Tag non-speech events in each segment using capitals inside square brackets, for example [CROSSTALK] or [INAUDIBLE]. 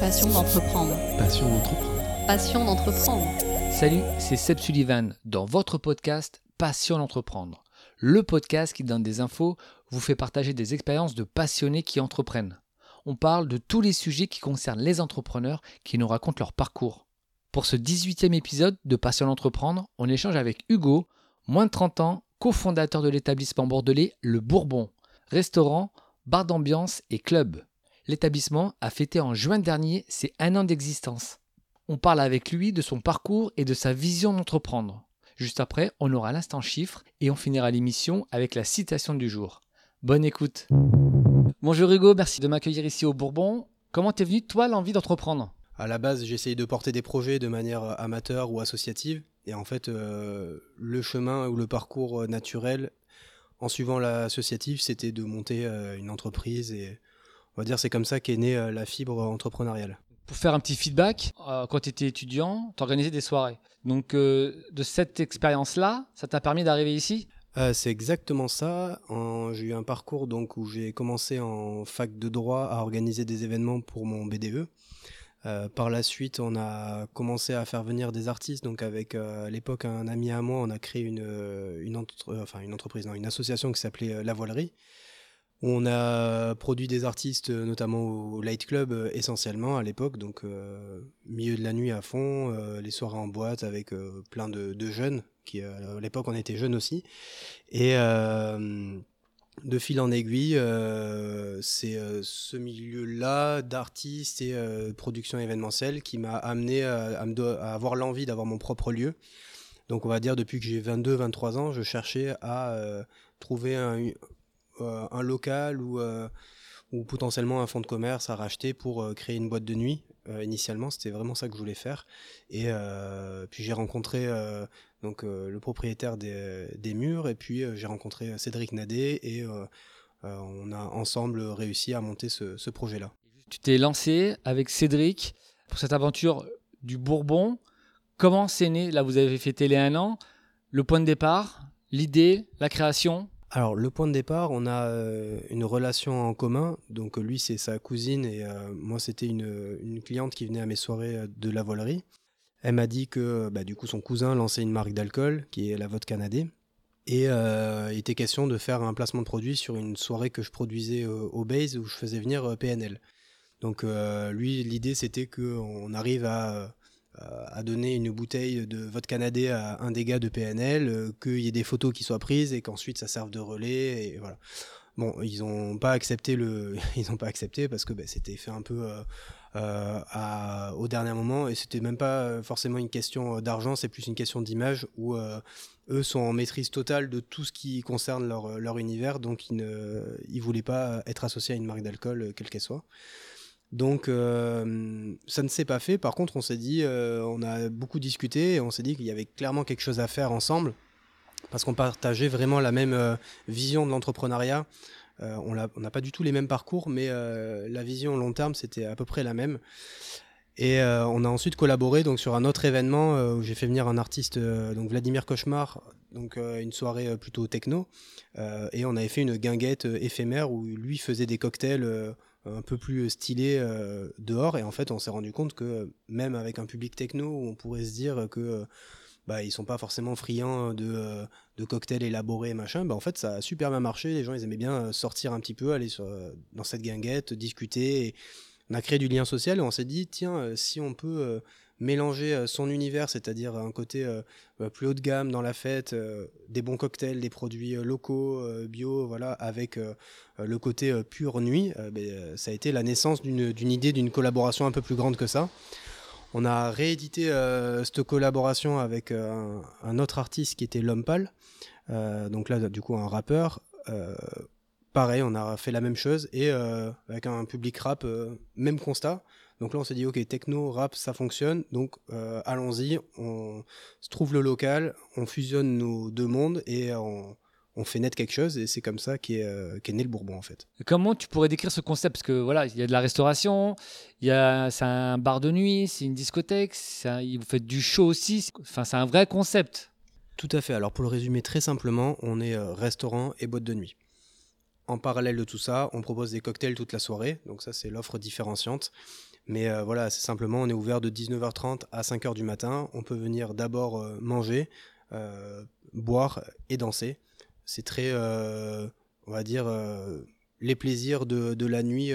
Passion d'entreprendre. Passion d'entreprendre. Passion d'entreprendre. Salut, c'est Seb Sullivan dans votre podcast Passion d'entreprendre. Le podcast qui donne des infos, vous fait partager des expériences de passionnés qui entreprennent. On parle de tous les sujets qui concernent les entrepreneurs qui nous racontent leur parcours. Pour ce 18e épisode de Passion d'entreprendre, on échange avec Hugo, moins de 30 ans, cofondateur de l'établissement bordelais Le Bourbon, restaurant, bar d'ambiance et club. L'établissement a fêté en juin dernier ses un an d'existence. On parle avec lui de son parcours et de sa vision d'entreprendre. Juste après, on aura l'instant chiffre et on finira l'émission avec la citation du jour. Bonne écoute. Bonjour Hugo, merci de m'accueillir ici au Bourbon. Comment t'es venu toi l'envie d'entreprendre? À la base, j'essayais de porter des projets de manière amateur ou associative. Et en fait, euh, le chemin ou le parcours euh, naturel, en suivant l'associatif, c'était de monter euh, une entreprise. Et on va dire, c'est comme ça qu'est née euh, la fibre entrepreneuriale. Pour faire un petit feedback, euh, quand tu étais étudiant, tu organisais des soirées. Donc euh, de cette expérience-là, ça t'a permis d'arriver ici? Euh, c'est exactement ça. J'ai eu un parcours donc où j'ai commencé en fac de droit à organiser des événements pour mon BDE. Euh, par la suite, on a commencé à faire venir des artistes. Donc, avec euh, à l'époque un ami à moi, on a créé une, une, entre- enfin, une entreprise, non, une association qui s'appelait La Voilerie. On a produit des artistes, euh, notamment au Light Club euh, essentiellement à l'époque. Donc, euh, milieu de la nuit à fond, les soirées en boîte avec plein de, jeunes. Qui, à l'époque, on était jeunes aussi. Et de fil en aiguille, c'est ce milieu-là d'artistes et production événementielle qui m'a amené à, à avoir l'envie d'avoir mon propre lieu. Donc on va dire depuis que j'ai 22-23 ans, je cherchais à trouver un, un local ou, euh, ou potentiellement un fonds de commerce à racheter pour euh, créer une boîte de nuit. Euh, initialement, c'était vraiment ça que je voulais faire. Et euh, puis j'ai rencontré euh, donc euh, le propriétaire des, des murs et puis euh, j'ai rencontré euh, Cédric Nadet et euh, euh, on a ensemble réussi à monter ce, ce projet-là. Tu t'es lancé avec Cédric pour cette aventure du Bourbon. Comment c'est né? Là, vous avez fêté les un an. Le point de départ, l'idée, la création. Alors le point de départ, on a euh, une relation en commun. Donc euh, lui c'est sa cousine et euh, moi c'était une, cliente qui venait à mes soirées de la volerie. Elle m'a dit que bah, du coup son cousin lançait une marque d'alcool qui est la Vodka Canadé. Et il était question de faire un placement de produit sur une soirée que je produisais au Base où je faisais venir PNL. Donc lui l'idée c'était qu'on arrive à à donner une bouteille de vodka canadé à un des gars de PNL, euh, qu'il y ait des photos qui soient prises et qu'ensuite ça serve de relais voilà. Bon, ils n'ont pas accepté le, [LAUGHS] ils ont pas accepté parce que bah, c'était fait un peu euh, euh, au dernier moment et c'était même pas euh, forcément une question euh, d'argent, c'est plus une question d'image où euh, eux sont en maîtrise totale de tout ce qui concerne leur, euh, leur univers, donc ils ne, ils voulaient pas être associés à une marque d'alcool euh, quelle qu'elle soit. Donc euh, ça ne s'est pas fait. Par contre, on s'est dit, euh, on a beaucoup discuté et on s'est dit qu'il y avait clairement quelque chose à faire ensemble parce qu'on partageait vraiment la même euh, vision de l'entrepreneuriat. On n'a pas du tout les mêmes parcours, mais la vision long terme c'était à peu près la même. Et on a ensuite collaboré donc sur un autre événement où j'ai fait venir un artiste, donc Vladimir Cauchemar, donc une soirée plutôt techno, et on avait fait une guinguette éphémère où lui faisait des cocktails un peu plus stylés euh, dehors, et en fait on s'est rendu compte que euh, même avec un public techno où on pourrait se dire que euh, bah, ils sont pas forcément friands de, euh, de cocktails élaborés machin, bah, en fait ça a super bien marché, les gens ils aimaient bien euh, sortir un petit peu, aller euh, dans cette guinguette, discuter, et on a créé du lien social et on s'est dit tiens euh, si on peut euh, mélanger euh, son univers, c'est-à-dire un côté euh, euh, plus haut de gamme dans la fête, euh, des bons cocktails, des produits locaux, bio, voilà, avec le côté pure nuit, ben, ça a été la naissance d'une idée d'une collaboration un peu plus grande que ça. On a réédité cette collaboration avec un, autre artiste qui était L'Homme donc là du coup un rappeur. Pareil, on a fait la même chose et avec un public rap, même constat. Donc là, on s'est dit, ok, techno, rap, ça fonctionne. Donc euh, allons-y, on se trouve le local, on fusionne nos deux mondes et on, on fait naître quelque chose. Et c'est comme ça qu'est euh, né le Bourbon, en fait. Comment tu pourrais décrire ce concept? Parce que voilà, il y a de la restauration, il y a c'est un bar de nuit, c'est une discothèque, un- vous faites du show aussi. Enfin, c'est un vrai concept. Tout à fait. Alors pour le résumer très simplement, on est euh, restaurant et boîte de nuit. En parallèle de tout ça, on propose des cocktails toute la soirée, donc ça c'est l'offre différenciante. Mais euh, voilà, c'est simplement, on est ouvert de 19h30 à 5h du matin. On peut venir d'abord euh, manger, euh, boire et danser. C'est très, on va dire, les plaisirs de, de la nuit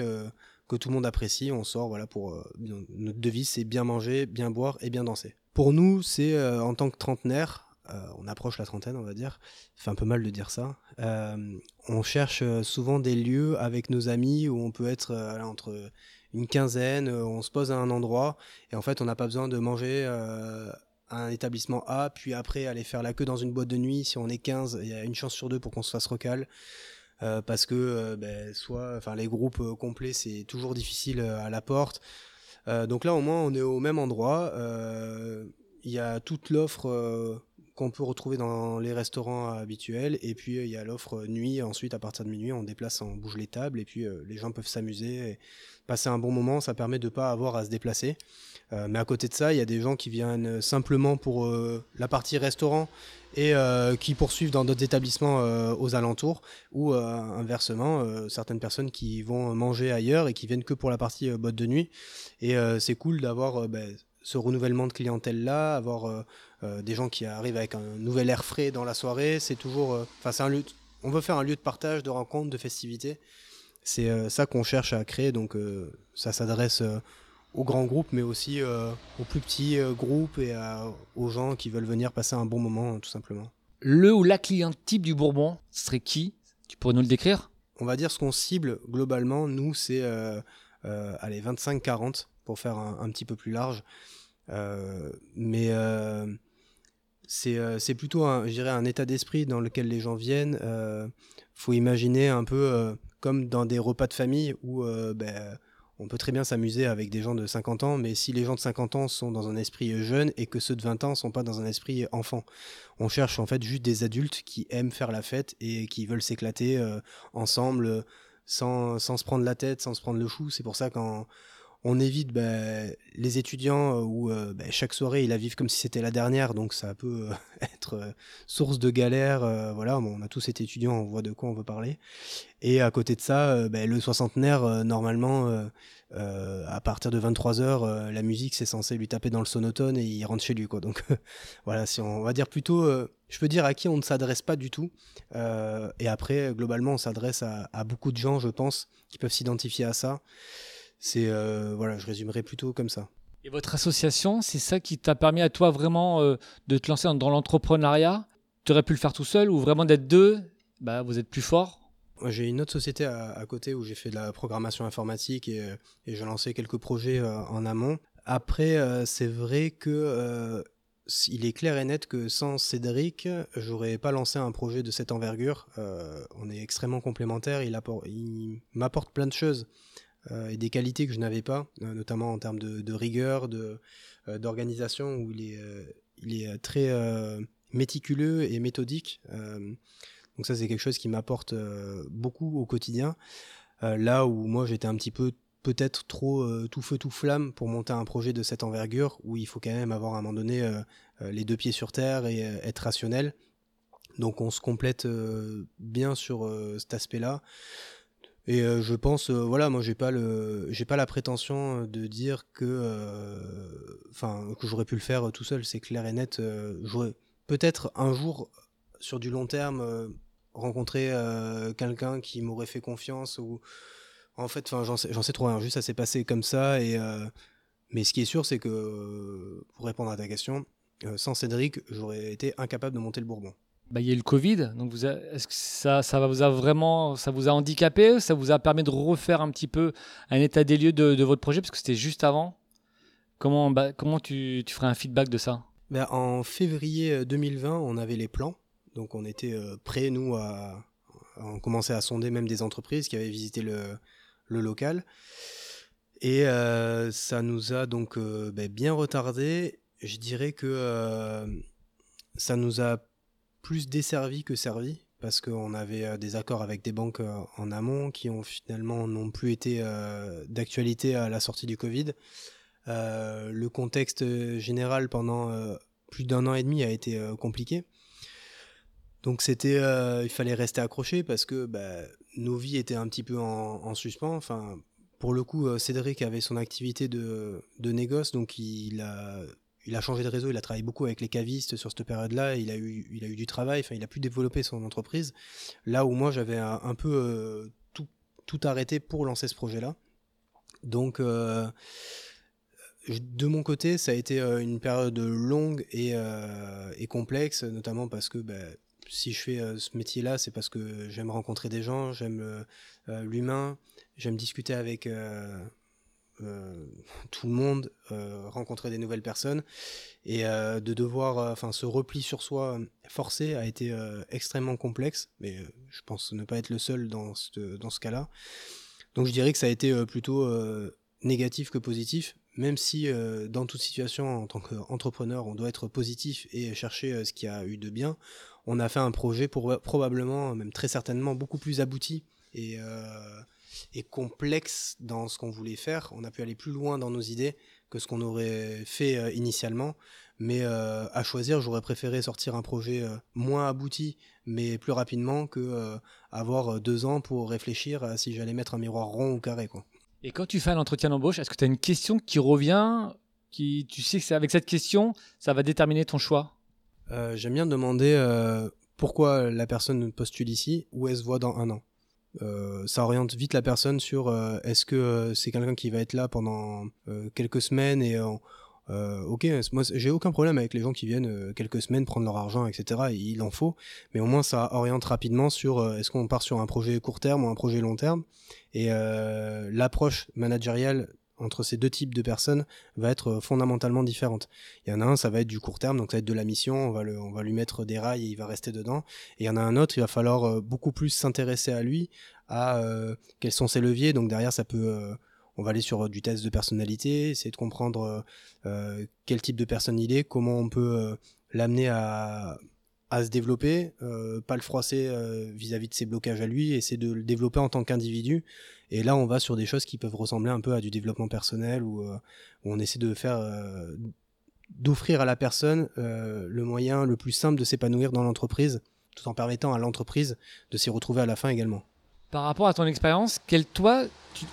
que tout le monde apprécie. On sort, voilà, pour notre devise, c'est bien manger, bien boire et bien danser. Pour nous, c'est en tant que trentenaire, on approche la trentaine, on va dire. Ça fait un peu mal de dire ça. On cherche souvent des lieux avec nos amis où on peut être entre une quinzaine, euh, on se pose à un endroit et en fait on n'a pas besoin de manger euh, à un établissement A, puis après aller faire la queue dans une boîte de nuit. Si on est 15, il y a une chance sur deux pour qu'on se fasse recal. Euh, parce que euh, ben, soit enfin les groupes euh, complets c'est toujours difficile euh, à la porte Euh, donc là au moins on est au même endroit Euh, il y a toute l'offre euh, qu'on peut retrouver dans les restaurants habituels. Et puis euh, il y a l'offre nuit. Ensuite à partir de minuit on déplace on bouge les tables. Et puis euh, les gens peuvent s'amuser et passer un bon moment. Ça permet de pas avoir à se déplacer. Euh, mais à côté de ça il y a des gens qui viennent simplement pour euh, la partie restaurant et euh, qui poursuivent dans d'autres établissements euh, aux alentours ou euh, inversement euh, certaines personnes qui vont manger ailleurs et qui viennent que pour la partie euh, boîte de nuit. Et euh, c'est cool d'avoir euh, ben, ce renouvellement de clientèle là avoir euh, euh, des gens qui arrivent avec un nouvel air frais dans la soirée c'est toujours euh, enfin c'est un lieu on veut faire un lieu de partage de rencontre de festivité. C'est ça qu'on cherche à créer donc ça s'adresse aux grands groupes mais aussi aux plus petits groupes et à- aux gens qui veulent venir passer un bon moment tout simplement. Le ou la cliente type du Bourbon, ce serait qui? Tu pourrais nous le décrire? On va dire ce qu'on cible globalement, nous, c'est euh, euh, allez, 25-40 pour faire un, petit peu plus large. Euh, mais euh, c'est euh, c'est plutôt, un, un état d'esprit dans lequel les gens viennent. Faut imaginer un peu comme dans des repas de famille où ben, on peut très bien s'amuser avec des gens de 50 ans, mais si les gens de 50 ans sont dans un esprit jeune et que ceux de 20 ans sont pas dans un esprit enfant, on cherche en fait juste des adultes qui aiment faire la fête et qui veulent s'éclater ensemble sans, sans se prendre la tête, sans se prendre le chou. C'est pour ça qu'on on évite bah, les étudiants euh, où euh, bah, chaque soirée ils la vivent comme si c'était la dernière, donc ça peut euh, [LAUGHS] être source de galère. voilà, on a tous été étudiants, on voit de quoi on veut parler. Et à côté de ça, bah, le soixantenaire, normalement, à partir de 23h, la musique c'est censé lui taper dans le sonotone et il rentre chez lui. Quoi. Donc [LAUGHS] voilà, si on, va dire plutôt, je peux dire à qui on ne s'adresse pas du tout. Et après, globalement, on s'adresse à beaucoup de gens, je pense, qui peuvent s'identifier à ça. C'est euh, voilà, je résumerai plutôt comme ça. Et votre association, c'est ça qui t'a permis à toi vraiment euh, de te lancer dans l'entrepreneuriat? Tu aurais pu le faire tout seul ou vraiment d'être deux? Bah, Vous êtes plus fort J'ai une autre société à, à côté où j'ai fait de la programmation informatique et, euh, et j'ai lancé quelques projets euh, en amont. Après, euh, c'est vrai que euh, il est clair et net que sans Cédric, j'aurais pas lancé un projet de cette envergure. On est extrêmement complémentaires. Il, appor- il m'apporte plein de choses et des qualités que je n'avais pas, euh, notamment en termes de, de rigueur, euh, d'organisation où il est euh, il est euh, très euh, méticuleux et méthodique. Euh, donc ça c'est quelque chose qui m'apporte euh, beaucoup au quotidien. Euh, là où moi j'étais un petit peu peut-être trop euh, tout feu tout flamme pour monter un projet de cette envergure où il faut quand même avoir à un moment donné euh, euh, les deux pieds sur terre et euh, être rationnel. Donc on se complète euh, bien sur euh, cet aspect-là. Et euh, je pense, euh, voilà, moi j'ai pas le, j'ai pas la prétention de dire que, euh, enfin, que j'aurais pu le faire tout seul. C'est clair et net. euh, j'aurais peut-être un jour, sur du long terme, euh, rencontrer euh, quelqu'un qui m'aurait fait confiance ou, en fait, enfin, j'en sais, trop rien. Juste, ça s'est passé comme ça. Et euh, mais ce qui est sûr, c'est que, euh, pour répondre à ta question, euh, sans Cédric, j'aurais été incapable de monter le Bourbon. Bah, Il y a eu le Covid, donc est-ce que ça, ça vous a vraiment ça vous a handicapé? Ça vous a permis de refaire un petit peu un état des lieux de, votre projet? Parce que c'était juste avant. Comment, bah, comment tu, tu ferais un feedback de ça? Ben, en février euh, 2020, on avait les plans. Donc on était euh, prêts, nous, à... On à sonder même des entreprises qui avaient visité le, le local. Et euh, ça nous a donc euh, bien retardé. Je dirais que euh, ça nous a plus desservi que servi parce qu'on avait euh, des accords avec des banques euh, en amont qui ont finalement n'ont plus été euh, d'actualité à la sortie du Covid. Le contexte général pendant plus d'un an et demi a été compliqué. Donc c'était, il fallait rester accroché parce que bah, nos vies étaient un petit peu en, en suspens. Enfin, pour le coup, Cédric avait son activité de, de négoce, donc il a, il a changé de réseau, il a travaillé beaucoup avec les cavistes sur cette période-là, il a eu, il a eu du travail, enfin, il a pu développer son entreprise. Là où moi, j'avais un, peu euh, tout, tout, arrêté pour lancer ce projet-là. Donc, euh, de mon côté, ça a été euh, une période longue et, et complexe, notamment parce que ben, si je fais ce métier-là, c'est parce que j'aime rencontrer des gens, j'aime l'humain, j'aime discuter avec tout le monde, euh, rencontrer des nouvelles personnes et euh, de devoir, enfin, ce repli sur soi forcé a été extrêmement complexe, mais je pense ne pas être le seul dans ce, dans ce cas-là. Donc je dirais que ça a été plutôt négatif que positif, même si dans toute situation en tant qu'entrepreneur on doit être positif et chercher ce qu'il y a eu de bien, on a fait un projet pour probablement, même très certainement, beaucoup plus abouti et et complexe dans ce qu'on voulait faire. On a pu aller plus loin dans nos idées que ce qu'on aurait fait euh, initialement. Mais euh, à choisir, j'aurais préféré sortir un projet euh, moins abouti, mais plus rapidement, que avoir deux ans pour réfléchir à si j'allais mettre un miroir rond ou carré. Quoi. Et quand tu fais un entretien d'embauche, est-ce que tu as une question qui revient qui, Tu sais que c'est avec cette question, ça va déterminer ton choix? J'aime bien demander pourquoi la personne postule ici, où elle se voit dans un an. Euh, ça oriente vite la personne sur euh, est-ce que euh, c'est quelqu'un qui va être là pendant quelques semaines et ok moi j'ai aucun problème avec les gens qui viennent quelques semaines prendre leur argent etc il en faut. Mais au moins ça oriente rapidement sur est-ce qu'on part sur un projet court terme ou un projet long terme. Et l'approche managériale entre ces deux types de personnes va être euh, fondamentalement différente. Il y en a un, ça va être du court terme, donc ça va être de la mission, on va, lui mettre des rails et il va rester dedans. Et il y en a un autre, il va falloir euh, beaucoup plus s'intéresser à lui, à euh, quels sont ses leviers. Donc derrière, ça peut, on va aller sur du test de personnalité, essayer de comprendre quel type de personne il est, comment on peut l'amener à, à se développer, pas le froisser vis-à-vis de ses blocages à lui, essayer de le développer en tant qu'individu et là, on va sur des choses qui peuvent ressembler un peu à du développement personnel, où, euh, on essaie de faire, euh, d'offrir à la personne euh, le moyen le plus simple de s'épanouir dans l'entreprise, tout en permettant à l'entreprise de s'y retrouver à la fin également. Par rapport à ton expérience, quel, toi,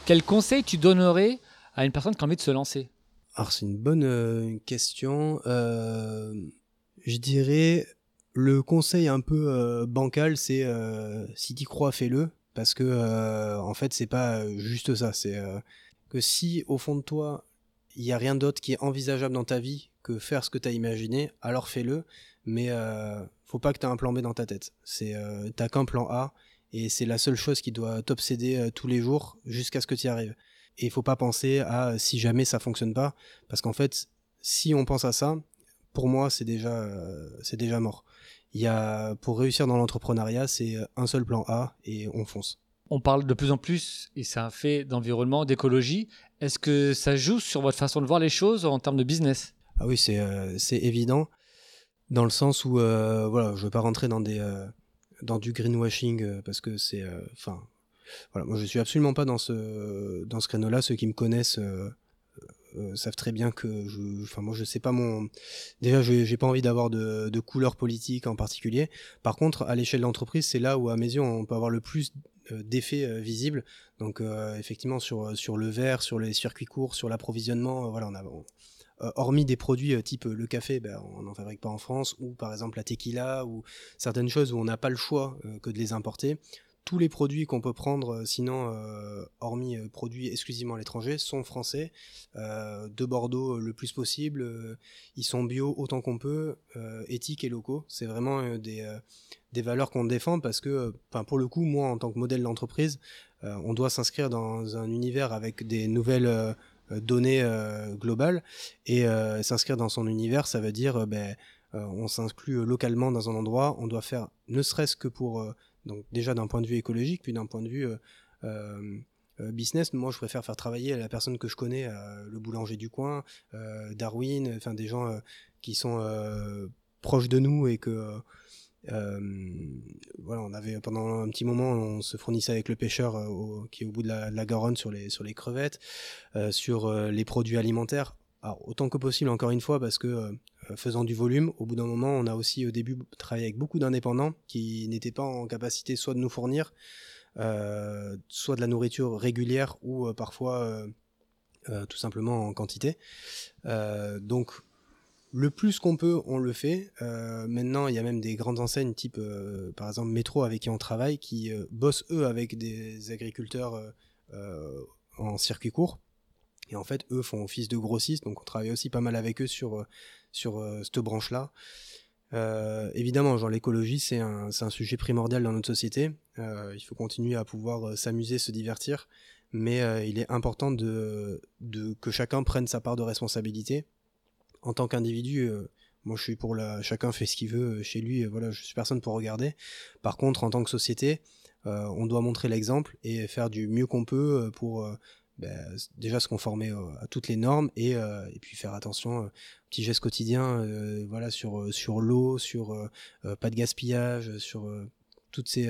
quel conseil tu donnerais à une personne qui a envie de se lancer? Alors, c'est une bonne question. je dirais, le conseil un peu bancal, c'est si tu crois, fais-le parce que euh, en fait c'est pas euh, juste ça c'est euh, que si au fond de toi il y a rien d'autre qui est envisageable dans ta vie que faire ce que tu as imaginé alors fais-le mais faut pas que tu aies un plan B dans ta tête. C'est t'as qu'un plan A et c'est la seule chose qui doit t'obséder tous les jours jusqu'à ce que tu y arrives. Et faut pas penser à si jamais ça fonctionne pas parce qu'en fait si on pense à ça pour moi c'est déjà c'est déjà mort il y a, pour réussir dans l'entrepreneuriat, c'est un seul plan A et on fonce. On parle de plus en plus, et c'est un fait d'environnement, d'écologie. Est-ce que ça joue sur votre façon de voir les choses en termes de business? Ah oui, c'est euh, évident, dans le sens où, euh, voilà, je ne veux pas rentrer dans, des, euh, dans du greenwashing, parce que c'est... Enfin, voilà, moi je suis absolument pas dans ce, dans ce créneau-là. Ceux qui me connaissent euh, savent très bien que je, enfin moi je sais pas mon, déjà j'ai pas envie d'avoir de, de couleur politique en particulier. Par contre, à l'échelle de l'entreprise, c'est là où à mes yeux on peut avoir le plus euh, d'effets euh, visibles. Donc effectivement sur sur le verre, sur les circuits courts, sur l'approvisionnement, voilà on a hormis des produits type le café, ben, on n'en fabrique pas en France, ou par exemple la tequila, ou certaines choses où on n'a pas le choix que de les importer tous les produits qu'on peut prendre, euh, sinon, euh, hormis euh, produits exclusivement à l'étranger, sont français, de Bordeaux le plus possible. ils sont bio autant qu'on peut, éthiques et locaux. C'est vraiment des, valeurs qu'on défend parce que, pour le coup, moi, en tant que modèle d'entreprise, on doit s'inscrire dans un univers avec des nouvelles données globales. Et s'inscrire dans son univers, ça veut dire, ben, on s'inclut localement dans un endroit, on doit faire, ne serait-ce que pour donc déjà d'un point de vue écologique, puis d'un point de vue euh, euh, euh, business, moi je préfère faire travailler la personne que je connais, le boulanger du coin, Darwin, enfin des gens qui sont proches de nous et que voilà, on avait pendant un petit moment, on se fournissait avec le pêcheur qui est au bout de la, Garonne sur les sur les crevettes, sur les produits alimentaires. Alors, autant que possible, encore une fois, parce que faisant du volume, au bout d'un moment, on a aussi au début travaillé avec beaucoup d'indépendants qui n'étaient pas en capacité soit de nous fournir, euh, soit de la nourriture régulière ou euh, parfois euh, euh, tout simplement en quantité. Euh, donc le plus qu'on peut, on le fait. Euh, maintenant, il y a même des grandes enseignes type, euh, par exemple, Métro avec qui on travaille, qui euh, bossent eux avec des agriculteurs euh, euh, en circuit court. Et en fait, eux font office de grossistes, donc on travaille aussi pas mal avec eux sur, euh, sur euh, cette branche-là. Euh, évidemment, genre l'écologie, c'est un, sujet primordial dans notre société. Euh, il faut continuer à pouvoir s'amuser, se divertir, mais il est important de, que chacun prenne sa part de responsabilité. En tant qu'individu, moi je suis pour la, chacun fait ce qu'il veut chez lui. voilà, je suis personne pour regarder. Par contre, en tant que société, on doit montrer l'exemple et faire du mieux qu'on peut pour ben, s- déjà se conformer à toutes les normes et, et puis faire attention, euh, petits gestes quotidiens, voilà, sur, sur l'eau, sur pas de gaspillage, sur toutes ces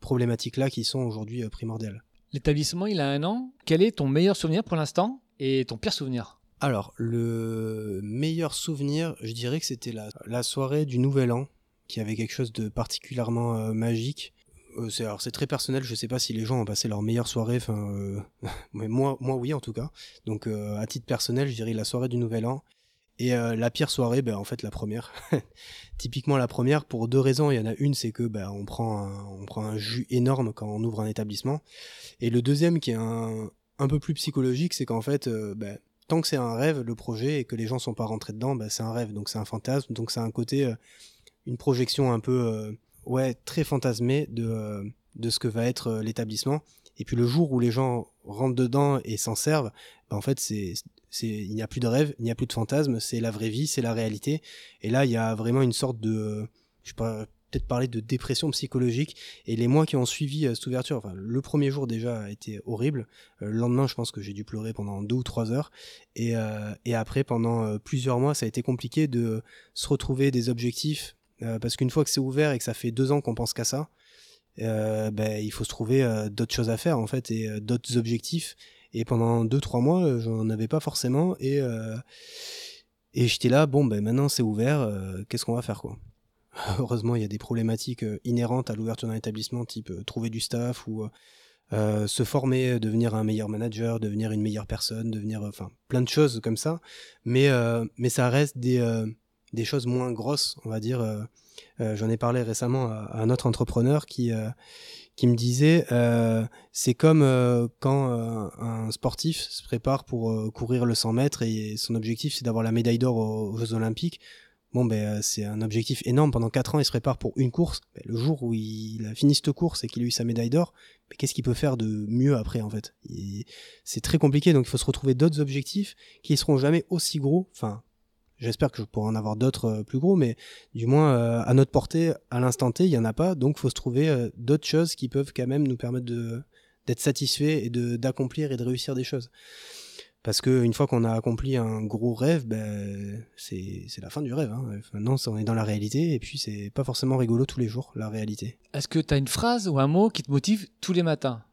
problématiques-là qui sont aujourd'hui primordiales. L'établissement, il a un an. Quel est ton meilleur souvenir pour l'instant et ton pire souvenir? Alors, le meilleur souvenir, je dirais que c'était la, la soirée du Nouvel An, qui avait quelque chose de particulièrement euh, magique. Euh, c'est, très personnel, je sais pas si les gens ont passé leur meilleure soirée, enfin, euh, [LAUGHS] mais moi, moi oui en tout cas. Donc euh, à titre personnel, je dirais la soirée du Nouvel An. Et la pire soirée, ben, en fait la première. [LAUGHS] Typiquement la première, pour deux raisons. Il y en a une, c'est que ben, on, prend un, jus énorme quand on ouvre un établissement. Et le deuxième, qui est un, un peu plus psychologique, c'est qu'en fait, ben, tant que c'est un rêve, le projet, et que les gens sont pas rentrés dedans, bah, c'est un rêve, donc c'est un fantasme, donc c'est un côté, une projection un peu, ouais, très fantasmée de, euh, de ce que va être euh, l'établissement. Et puis le jour où les gens rentrent dedans et s'en servent, bah, en fait, c'est, c'est, il n'y a plus de rêve, il n'y a plus de fantasme, c'est la vraie vie, c'est la réalité. Et là, il y a vraiment une sorte de, je sais pas, peut-être parler de dépression psychologique. Et les mois qui ont suivi euh, cette ouverture, enfin, le premier jour déjà a été horrible. Le lendemain, je pense que j'ai dû pleurer pendant deux ou trois heures. Et, et après, pendant plusieurs mois, ça a été compliqué de se retrouver des objectifs. Euh, parce qu'une fois que c'est ouvert et que ça fait deux ans qu'on pense qu'à ça, euh, ben, il faut se trouver euh, d'autres choses à faire en fait et d'autres objectifs. Et pendant deux trois mois, j'en avais pas forcément. Et, j'étais là, bon, ben maintenant c'est ouvert, qu'est-ce qu'on va faire quoi? [LAUGHS] Heureusement, il y a des problématiques inhérentes à l'ouverture d'un établissement, type trouver du staff ou se former, devenir un meilleur manager, devenir une meilleure personne, devenir, enfin, plein de choses comme ça. Mais, ça reste des, des choses moins grosses, on va dire. euh, euh, J'en ai parlé récemment à, un autre entrepreneur qui, euh, qui me disait, c'est comme quand un sportif se prépare pour courir le 100 mètres et son objectif c'est d'avoir la médaille d'or aux, Jeux Olympiques. Bon, ben, c'est un objectif énorme. Pendant 4 ans, il se prépare pour une course. Ben, le jour où il a fini cette course et qu'il a eu sa médaille d'or, mais qu'est-ce qu'il peut faire de mieux après, en fait? C'est très compliqué, donc il faut se retrouver d'autres objectifs qui seront jamais aussi gros. Enfin, j'espère que je pourrai en avoir d'autres euh, plus gros, mais du moins, euh, à notre portée, à l'instant T, il y en a pas. Donc, il faut se trouver euh, d'autres choses qui peuvent quand même nous permettre de d'être satisfait et de d'accomplir et de réussir des choses. Parce que une fois qu'on a accompli un gros rêve, ben, c'est c'est la fin du rêve. Hein. Maintenant, on est dans la réalité, et puis c'est pas forcément rigolo tous les jours, la réalité. Est-ce que tu as une phrase ou un mot qui te motive tous les matins?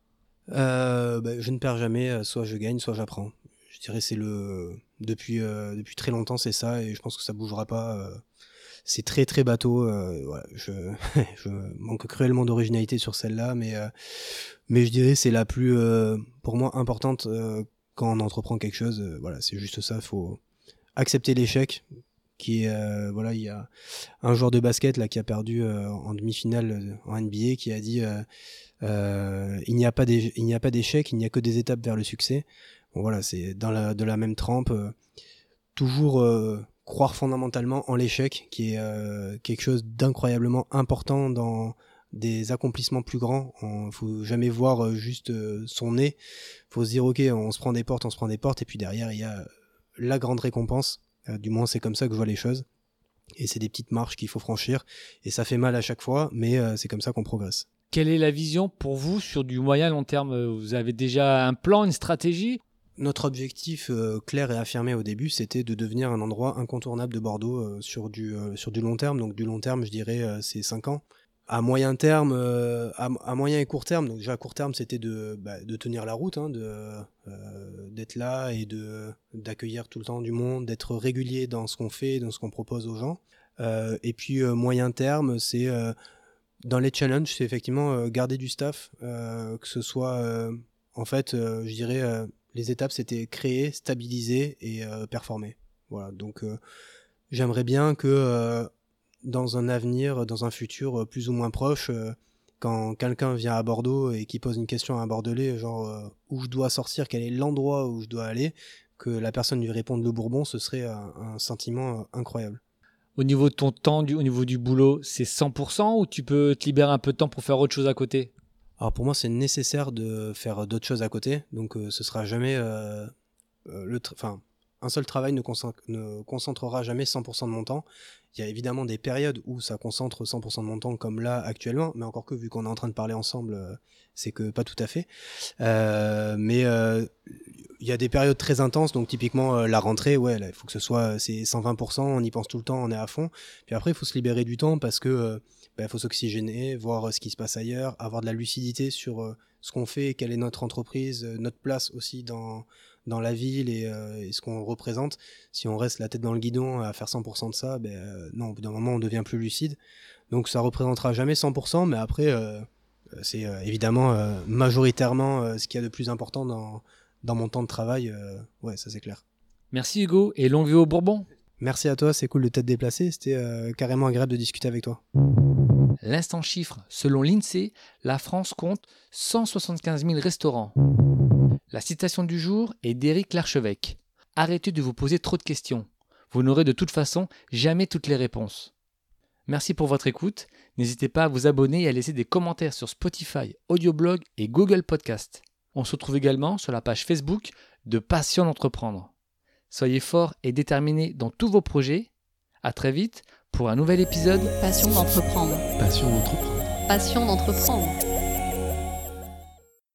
Euh, ben, je ne perds jamais, soit je gagne, soit j'apprends. Je dirais c'est le depuis euh, depuis très longtemps c'est ça, et je pense que ça bougera pas. euh. c'est très très bateau. euh, [LAUGHS] je manque cruellement d'originalité sur celle-là, mais mais je dirais c'est la plus pour moi importante quand on entreprend quelque chose. voilà, c'est juste ça. faut accepter l'échec. Qui est voilà, il y a un joueur de basket là qui a perdu en demi-finale en NBA qui a dit il il n'y a pas d'échec, il n'y a que des étapes vers le succès. Voilà, c'est dans la de la même trempe. euh, toujours euh, croire fondamentalement en l'échec, qui est euh, quelque chose d'incroyablement important dans des accomplissements plus grands. Il faut jamais voir juste son nez. faut se dire ok, on se prend des portes, on se prend des portes, et puis derrière il y a la grande récompense. Du moins c'est comme ça que je vois les choses. Et c'est des petites marches qu'il faut franchir, et ça fait mal à chaque fois, mais c'est comme ça qu'on progresse. Quelle est la vision pour vous sur du moyen long terme? Vous avez déjà un plan, une stratégie? Notre objectif euh, clair et affirmé au début, c'était de devenir un endroit incontournable de Bordeaux euh, sur, du, euh, sur du long terme. Donc du long terme, je dirais, c'est 5 ans. À moyen terme, à, moyen et court terme, donc déjà à court terme, c'était de, bah, de tenir la route, hein, d'être là et d'accueillir tout le temps du monde, d'être régulier dans ce qu'on fait, dans ce qu'on propose aux gens. Et puis moyen terme, c'est dans les challenges, c'est effectivement garder du staff, que ce soit, en fait, je dirais, les étapes, c'était créer, stabiliser et performer. Voilà, donc j'aimerais bien que dans un avenir, dans un futur plus ou moins proche, quand quelqu'un vient à Bordeaux et qui pose une question à un Bordelais, genre où je dois sortir, quel est l'endroit où je dois aller, que la personne lui réponde le Bourbon, ce serait un sentiment incroyable. Au niveau de ton temps, au niveau du boulot, c'est 100% ou tu peux te libérer un peu de temps pour faire autre chose à côté? Alors pour moi, c'est nécessaire de faire d'autres choses à côté. Donc euh, ce sera jamais euh, euh, le, enfin un seul travail ne, concentrera jamais 100% de mon temps. Il y a évidemment des périodes où ça concentre 100% de mon temps, comme là actuellement, mais encore que vu qu'on est en train de parler ensemble, c'est que pas tout à fait. mais il y a des périodes très intenses, donc typiquement euh, la rentrée, ouais, il faut que ce soit c'est 120%, on y pense tout le temps, on est à fond. Puis après, il faut se libérer du temps parce que euh, bah, faut s'oxygéner, voir euh, ce qui se passe ailleurs, avoir de la lucidité sur ce qu'on fait, quelle est notre entreprise, notre place aussi dans dans la ville et, ce qu'on représente. Si on reste la tête dans le guidon à faire 100% de ça, ben non, au bout d'un moment, on devient plus lucide. Donc ça représentera jamais 100%, mais après, c'est évidemment majoritairement ce qu'il y a de plus important dans dans mon temps de travail, euh, ouais, ça c'est clair. Merci Hugo et longue vie au Bourbon. Merci à toi, c'est cool de t'être déplacé, c'était euh, carrément agréable de discuter avec toi. L'instant chiffre, selon l'INSEE, la France compte 175 000 restaurants. La citation du jour est d'Éric Larchevêque. Arrêtez de vous poser trop de questions. Vous n'aurez de toute façon jamais toutes les réponses. Merci pour votre écoute. N'hésitez pas à vous abonner et à laisser des commentaires sur Spotify, Audioblog et Google Podcast. On se retrouve également sur la page Facebook de Passion d'entreprendre. Soyez forts et déterminés dans tous vos projets. À très vite pour un nouvel épisode. Passion d'entreprendre. Passion d'entreprendre. Passion d'entreprendre.